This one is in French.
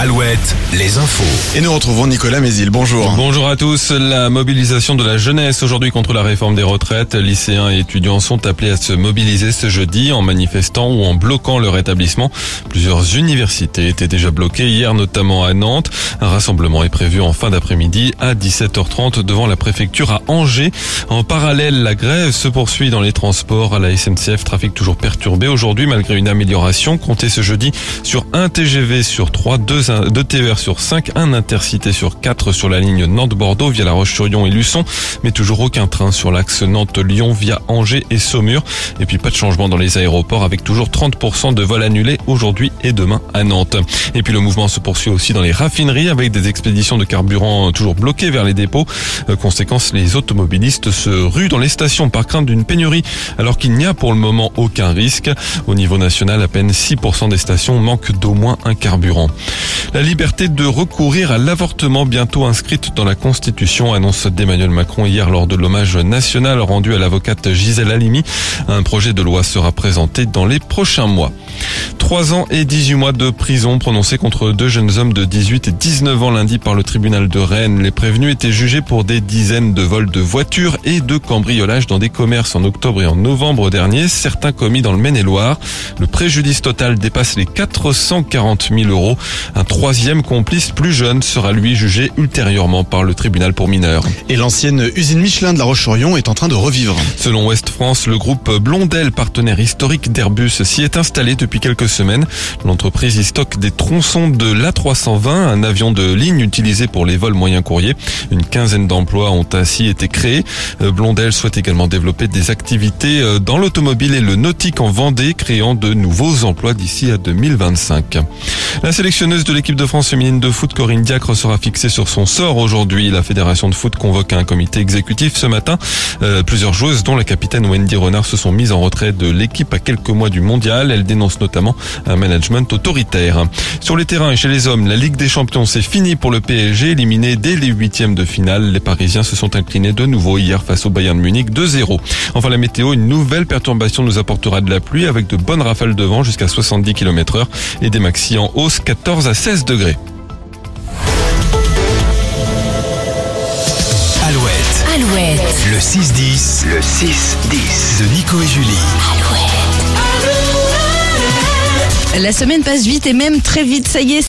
Alouette, les infos. Et nous retrouvons Nicolas Mézil. Bonjour. Bonjour à tous. La mobilisation de la jeunesse aujourd'hui contre la réforme des retraites. Lycéens et étudiants sont appelés à se mobiliser ce jeudi en manifestant ou en bloquant leur établissement. Plusieurs universités étaient déjà bloquées hier, notamment à Nantes. Un rassemblement est prévu en fin d'après-midi à 17h30 devant la préfecture à Angers. En parallèle, la grève se poursuit dans les transports à la SNCF. Trafic toujours perturbé aujourd'hui malgré une amélioration. Comptez ce jeudi sur un TGV sur 3, 2 2 TER sur 5, un intercité sur 4 sur la ligne Nantes-Bordeaux via La Roche-sur-Yon et Luçon, mais toujours aucun train sur l'axe Nantes-Lyon via Angers et Saumur. Et puis pas de changement dans les aéroports avec toujours 30% de vols annulés aujourd'hui et demain à Nantes. Et puis le mouvement se poursuit aussi dans les raffineries avec des expéditions de carburant toujours bloquées vers les dépôts. Euh, conséquence, les automobilistes se ruent dans les stations par crainte d'une pénurie alors qu'il n'y a pour le moment aucun risque. Au niveau national, à peine 6% des stations manquent d'au moins un carburant. La liberté de recourir à l'avortement bientôt inscrite dans la Constitution, annonce d'Emmanuel Macron hier lors de l'hommage national rendu à l'avocate Gisèle Halimi. Un projet de loi sera présenté dans les prochains mois. Trois ans et 18 mois de prison prononcés contre deux jeunes hommes de 18 et 19 ans lundi par le tribunal de Rennes. Les prévenus étaient jugés pour des dizaines de vols de voitures et de cambriolages dans des commerces en octobre et en novembre dernier, certains commis dans le Maine-et-Loire. Le préjudice total dépasse les 440 000 euros. Troisième complice plus jeune sera lui jugé ultérieurement par le tribunal pour mineurs. Et l'ancienne usine Michelin de La Roche-sur-Yon est en train de revivre. Selon Ouest France, le groupe Blondel, partenaire historique d'Airbus, s'y est installé depuis quelques semaines. L'entreprise y stocke des tronçons de l'A320, un avion de ligne utilisé pour les vols moyens courriers. Une quinzaine d'emplois ont ainsi été créés. Euh, Blondel souhaite également développer des activités euh, dans l'automobile et le nautique en Vendée, créant de nouveaux emplois d'ici à 2025. La sélectionneuse de l'équipe de France féminine de foot, Corinne Diacre, sera fixée sur son sort aujourd'hui. La fédération de foot convoque un comité exécutif ce matin. Euh, plusieurs joueuses, dont la capitaine Wendy Renard, se sont mises en retrait de l'équipe à quelques mois du mondial. Elles dénoncent notamment un management autoritaire. Sur les terrains et chez les hommes, la Ligue des Champions, c'est fini pour le PSG, éliminé dès les huitièmes de finale. Les Parisiens se sont inclinés de nouveau hier face au Bayern Munich 2-0. Enfin, la météo, une nouvelle perturbation nous apportera de la pluie avec de bonnes rafales de vent jusqu'à 70 km heure et des maxi en hausse 14 à 16 degrés. Alouette, Alouette, le 6-10, le 6-10 de Nico et Julie. La semaine passe vite et même très vite, ça y est.